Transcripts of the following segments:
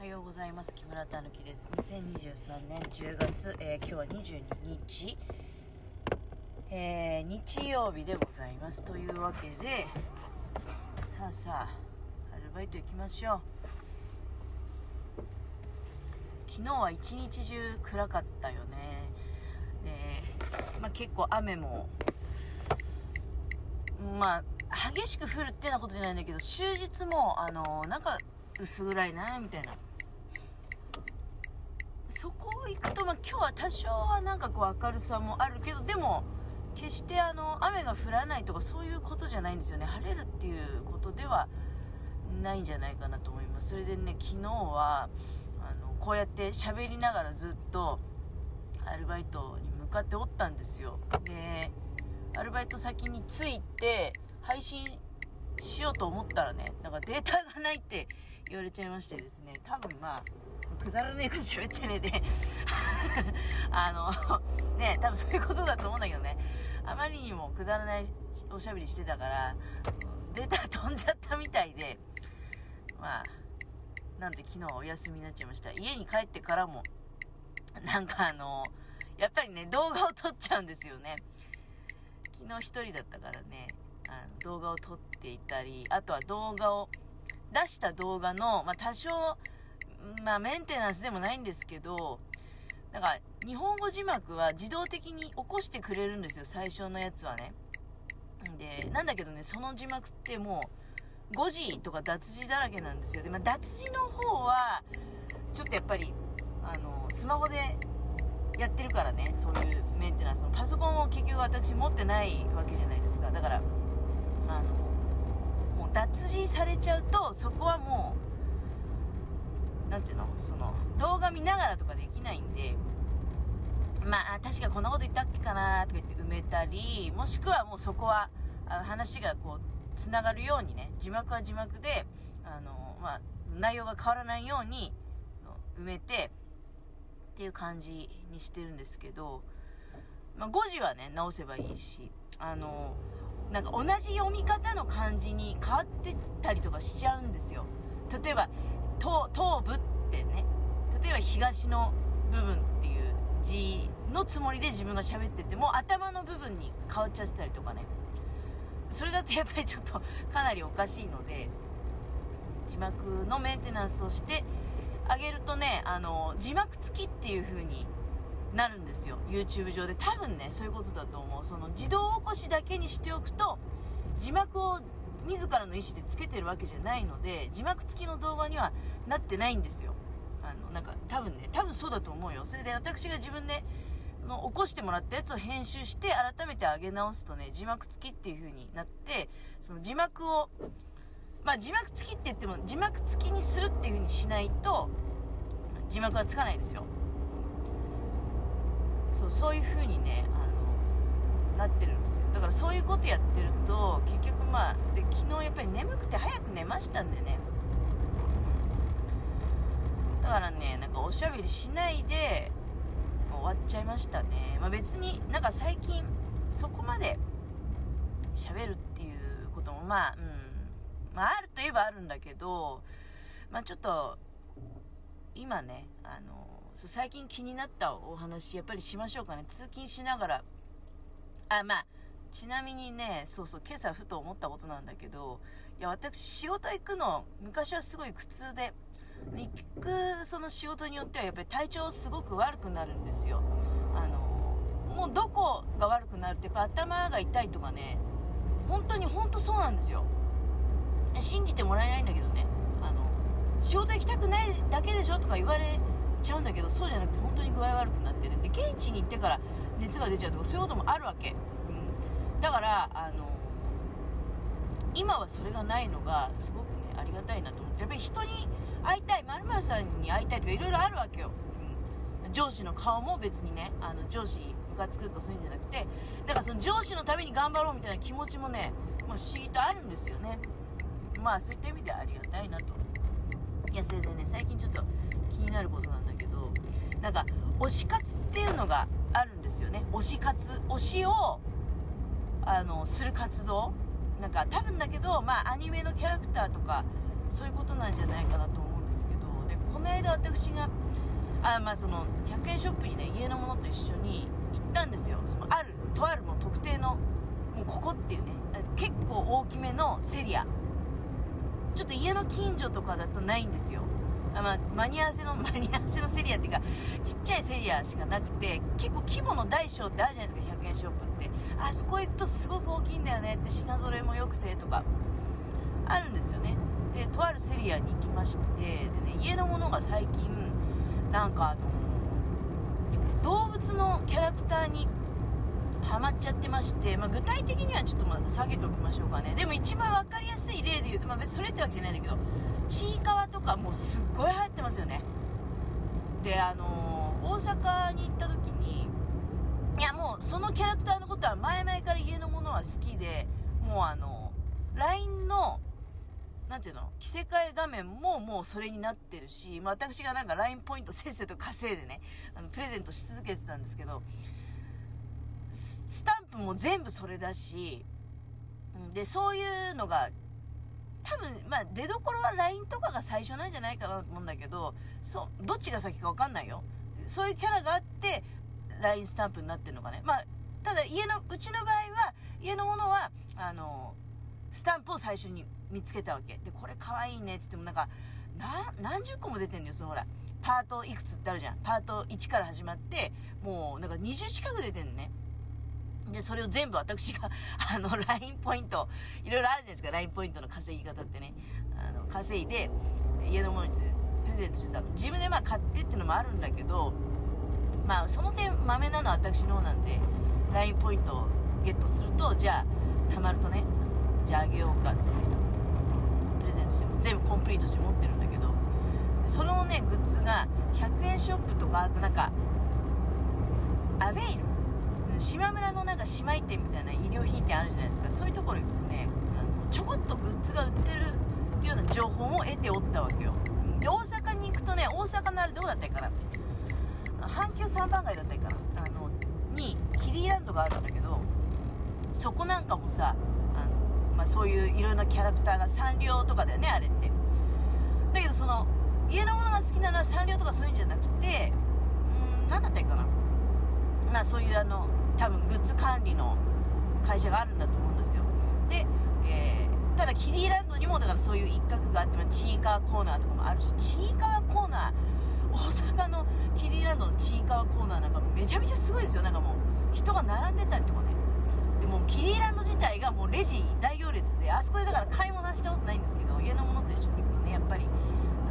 おはようございます。木村たぬきです。2023年10月、えー、今日は22日、えー、日曜日でございます。というわけでさあさあアルバイト行きましょう。昨日は一日中暗かったよね。で、まあ、結構雨もまあ激しく降るってようなことじゃないんだけど終日もあのなんか薄暗いなみたいな。そこ行くと、まあ、今日は多少はなんかこう明るさもあるけどでも決してあの雨が降らないとかそういうことじゃないんですよね。晴れるっていうことではないんじゃないかなと思います。それでね昨日はあのこうやって喋りながらずっとアルバイトに向かっておったんですよ。でアルバイト先に着いて配信しようと思ったらねなんかデータがないって言われちゃいましてですね。多分まあくだらねえこと喋ってねえで あの、ね、多分そういうことだと思うんだけどね、あまりにもくだらないおしゃべりしてたから、データ飛んじゃったみたいで、まあ、なんで昨日はお休みになっちゃいました。家に帰ってからも、なんかあの、やっぱりね、動画を撮っちゃうんですよね。昨日一人だったからね、あの動画を撮っていたり、あとは動画を、出した動画の、まあ、多少、まあ、メンテナンスでもないんですけど、なんか、日本語字幕は自動的に起こしてくれるんですよ、最初のやつはね。で、なんだけどね、その字幕ってもう、5時とか脱字だらけなんですよ。で、まあ、脱字の方は、ちょっとやっぱり、あの、スマホでやってるからね、そういうメンテナンスの。パソコンを結局私持ってないわけじゃないですか。だから、あの、もう脱字されちゃうと、そこはもう、何ていうのその動画見ながらとかできないんでまあ確かこんなこと言ったっけかなとか言って埋めたりもしくはもうそこはあの話がこうつながるようにね字幕は字幕であの、まあ、内容が変わらないように埋めてっていう感じにしてるんですけど、まあ、5時はね直せばいいしあのなんか同じ読み方の漢字に変わってたりとかしちゃうんですよ。例えば東東部ってね。例えば東の部分っていう字のつもりで自分が喋ってても頭の部分に変わっちゃってたりとかね。それだとやっぱりちょっとかなりおかしいので字幕のメンテナンスをしてあげるとねあの字幕付きっていう風になるんですよ。YouTube 上で。多分ねそういうことだと思う。その自動起こしだけにしておくと字幕を自らの意思でつけてるわけじゃないので字幕付きの動画にはなってないんですよ。あのなんか多分ね多分そうだと思うよ。それで私が自分でその起こしてもらったやつを編集して改めて上げ直すとね字幕付きっていう風になってその字幕をまあ字幕付きって言っても字幕付きにするっていう風にしないと字幕はつかないですよ。そうそういう風にねあなってるんですよ。だからそういうことやってると結局まあで昨日やっぱり眠くて早く寝ましたんでね。だからねなんかおしゃべりしないで終わっちゃいましたね、まあ、別になんか最近そこまで喋るっていうこともまあうんまああるといえばあるんだけどまあちょっと今ねあの最近気になったお話やっぱりしましょうかね。通勤しながらあ、まあ、ちなみにね、そうそう、今朝ふと思ったことなんだけど、いや、私、仕事行くの、昔はすごい苦痛で、行く、その仕事によっては、やっぱり体調すごく悪くなるんですよ。あの、もうどこが悪くなるって、やっぱ頭が痛いとかね、本当に本当そうなんですよ。信じてもらえないんだけどね、あの、仕事行きたくないだけでしょとか言われちゃうんだけど、そうじゃなくて本当に具合悪くなってる。で、現地に行ってから、熱が出ちゃうとかそういうこともあるわけ、うん、だからあの今はそれがないのがすごくねありがたいなと思って。やっぱり人に会いたいまるさんに会いたいとかいろいろあるわけよ、うん、上司の顔も別にねあの上司ムカつくとかそういうんじゃなくて。だからその上司のために頑張ろうみたいな気持ちもねもう不思議とあるんですよね。まあそういった意味ではありがたいなと。いやそれでね最近ちょっと気になることなんだけどなんか推し活っていうのがあるんですよね。推し活。推しをあのする活動。なんか多分だけどまあアニメのキャラクターとかそういうことなんじゃないかなと思うんですけど。でこの間私があまあその100円ショップにね家のものと一緒に行ったんですよ。そのあるとあるも特定のもうここっていうね結構大きめのセリア。ちょっと家の近所とかだとないんですよ。あまあ、間に合わせの 間に合わせのセリアっていうかちっちゃいセリアしかなくて結構規模の大小ってあるじゃないですか100円ショップって。あそこ行くとすごく大きいんだよねって品揃えも良くてとかあるんですよね。でとあるセリアに行きましてで、ね、家のものが最近なんかあの動物のキャラクターにハマっちゃってまして、まあ、具体的にはちょっとま下げておきましょうかね。でも一番分かりやすい例で言うと、まあ、別にそれってわけじゃないんだけどちいかわとかもうすっごい流行ってますよね。であのー、大阪に行った時にいやもうそのキャラクターのことは前々から家のものは好きでもうあの LINE のなんていうの着せ替え画面ももうそれになってるし、まあ、私がなんか LINE ポイントせっせと稼いでね、あの、プレゼントし続けてたんですけど、スタンプも全部それだし、で、そういうのが、多分、まあ、出どころは LINE とかが最初なんじゃないかなと思うんだけど、そう、どっちが先かわかんないよ。そういうキャラがあって、LINE スタンプになってるのかね。まあ、ただ家の、うちの場合は、家のものは、あの、スタンプを最初に見つけたわけ。で、これ可愛いねって言ってもなんか、な、何十個も出てんだよ、そのほら。パートいくつってあるじゃん。パート1から始まって、もうなんか20近く出てんのね。で、それを全部私が、あの、LINE ポイント、いろいろあるじゃないですか、LINE ポイントの稼ぎ方ってね。あの、稼いで、家のものにプレゼントしてたの。自分でまあ買ってってのもあるんだけど、まあ、その点、まめなのは私の方なんで、LINE ポイントをゲットすると、じゃあ、貯まるとね、じゃああげようか、つって、プレゼントしても、全部コンプリートして持ってるんだけど、そのね、グッズが、100円ショップとか、あとなんか、アベイル島村のなんか姉妹店みたいな衣料品店あるじゃないですか。そういうところ行くとね、あのちょこっとグッズが売ってるっていうような情報も得ておったわけよ。で、大阪に行くとね、大阪のあれどうだったかな阪急三番街だったかなあの、に、キリーランドがあるんだけど、そこなんかもさ、あの、まあ、そういういろんなキャラクターがサンリオとかだよね、あれって。だけどその、家のものが好きなのはサンリオとかそういうんじゃなくて、うん、なんだったかなまあそういうあの、多分グッズ管理の会社があるんだと思うんですよ。で、えー、ただキリーランドにもだからそういう一角があってちいかわコーナーとかもあるしちいかわコーナー大阪のキリーランドのちいかわコーナーなんかめちゃめちゃすごいですよ。なんかもう人が並んでたりとかね。でもキリーランド自体がもうレジ大行列であそこでだから買い物はしたことないんですけど家のものと一緒に行くとねやっぱり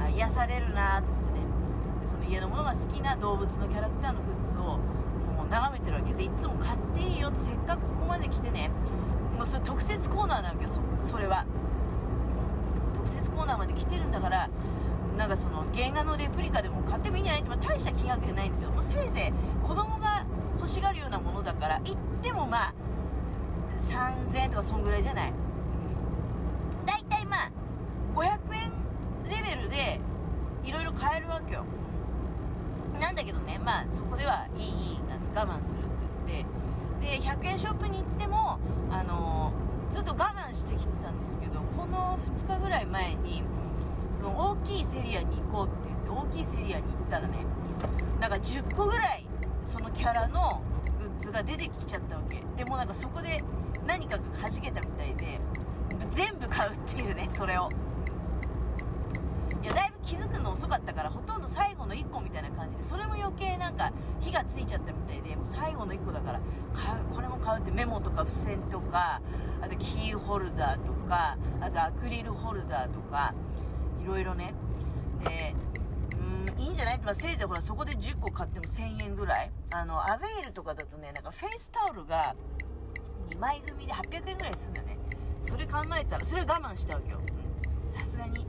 あ癒されるなーっつってね。その家のものが好きな動物のキャラクターのグッズを眺めてるわけでいつも買っていいよってせっかくここまで来てね。もうそれ特設コーナーなわけよそそれは。特設コーナーまで来てるんだからなんかその原画のレプリカでも買ってもいいんじゃない？って、まあ、大した金額じゃないんですよ。もうせいぜい子供が欲しがるようなものだから行ってもまあ3000円とかそんぐらいじゃない？大体まあ500円レベルでいろいろ買えるわけよ。なんだけどねまあそこではいいいい我慢するって言って。で100円ショップに行ってもあのずっと我慢してきてたんですけどこの2日ぐらい前にその大きいセリアに行こうって言って大きいセリアに行ったらねなんか10個ぐらいそのキャラのグッズが出てきちゃったわけ。でもなんかそこで何かが弾けたみたいで全部買うっていうねそれを。いやだいぶ気づくの遅かったからほとんど最後の1個みたいな感じでそれも余計火がついちゃったみたいでもう最後の1個だから買うこれも買うってメモとか付箋とかあとキーホルダーとかあとアクリルホルダーとかいろいろね。でうんいいんじゃない、まあ、せいぜいほらそこで10個買っても1000円ぐらい。あのアベイルとかだとねなんかフェイスタオルが2枚組で800円ぐらいするんだよね。それ考えたらそれ我慢したわけよ。さすがに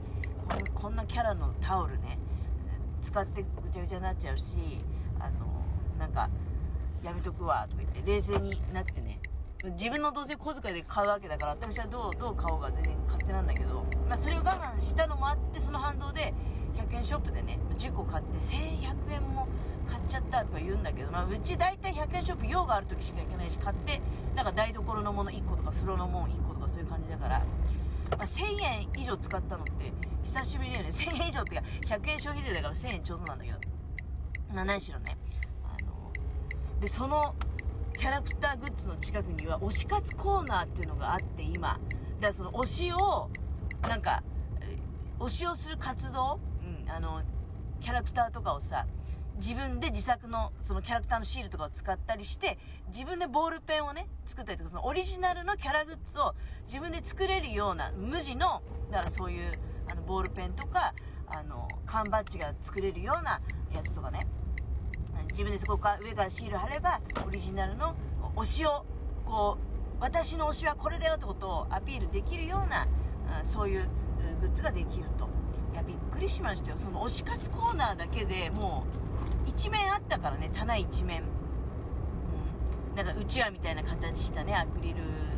こんなキャラのタオルね使ってぐちゃぐちゃになっちゃうしなんかやめとくわとか言って冷静になってね。自分のどうせ小遣いで買うわけだから私はどうどう買おうが全然勝手なんだけど、まあ、それを我慢したのもあってその反動で100円ショップでね10個買って1100円も買っちゃったとか言うんだけど、まあ、うち大体100円ショップ用がある時しか行けないし買ってなんか台所のもの1個とか風呂のもの1個とかそういう感じだからまあ、1000円以上使ったのって久しぶりだよね。1000円以上ってか100円消費税だから1000円ちょうどなんだけど。まあ何しろねでそのキャラクターグッズの近くには推し活コーナーっていうのがあって今。だからその推しをなんか推しをする活動、うん、あのキャラクターとかをさ自分で自作のそのキャラクターのシールとかを使ったりして自分でボールペンをね作ったりとかそのオリジナルのキャラグッズを自分で作れるような無地のだからそういうあのボールペンとかあの缶バッジが作れるようなやつとかね。自分でそこから上からシール貼ればオリジナルの推しをこう私の推しはこれだよってことをアピールできるようなそういうグッズができると。いやびっくりしましたよ。その推し活コーナーだけでもう一面あったからね棚一面。うん。だかうちわみたいな形したねアクリル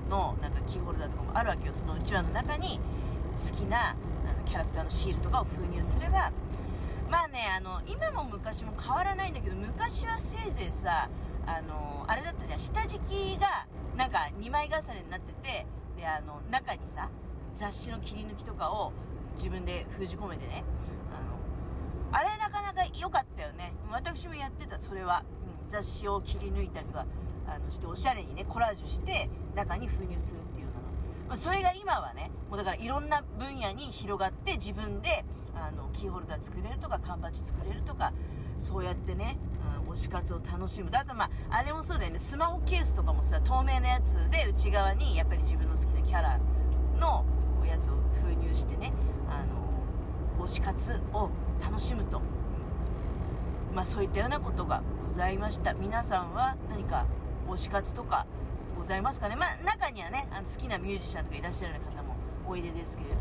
のなんかキーホルダーとかもあるわけよ。そのうちわの中に好きなあのキャラクターのシールとかを封入すればまあねあの今も昔も変わらないんだけど昔はせいぜいさあのあれだったじゃん。下敷きがなんか2枚重ねになっててであの中にさ雑誌の切り抜きとかを自分で封じ込めてね。あのあれなかなか良かったよね。私もやってたそれは、雑誌を切り抜いたりとかあのしておしゃれにねコラージュして中に封入するっていうまあ、それが今はねもうだからいろんな分野に広がって自分であのキーホルダー作れるとか缶バッジ作れるとかそうやってね、うん、推し活を楽しむ。だとまああれもそうだよね。スマホケースとかもさ透明なやつで内側にやっぱり自分の好きなキャラのやつを封入してねあの推し活を楽しむと、まあ、そういったようなことがございました。皆さんは何か推し活とかございますかね。まあ中にはねあの好きなミュージシャンとかいらっしゃる方もおいでですけれども。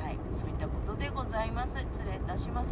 はい。そういったことでございます。失礼いたします。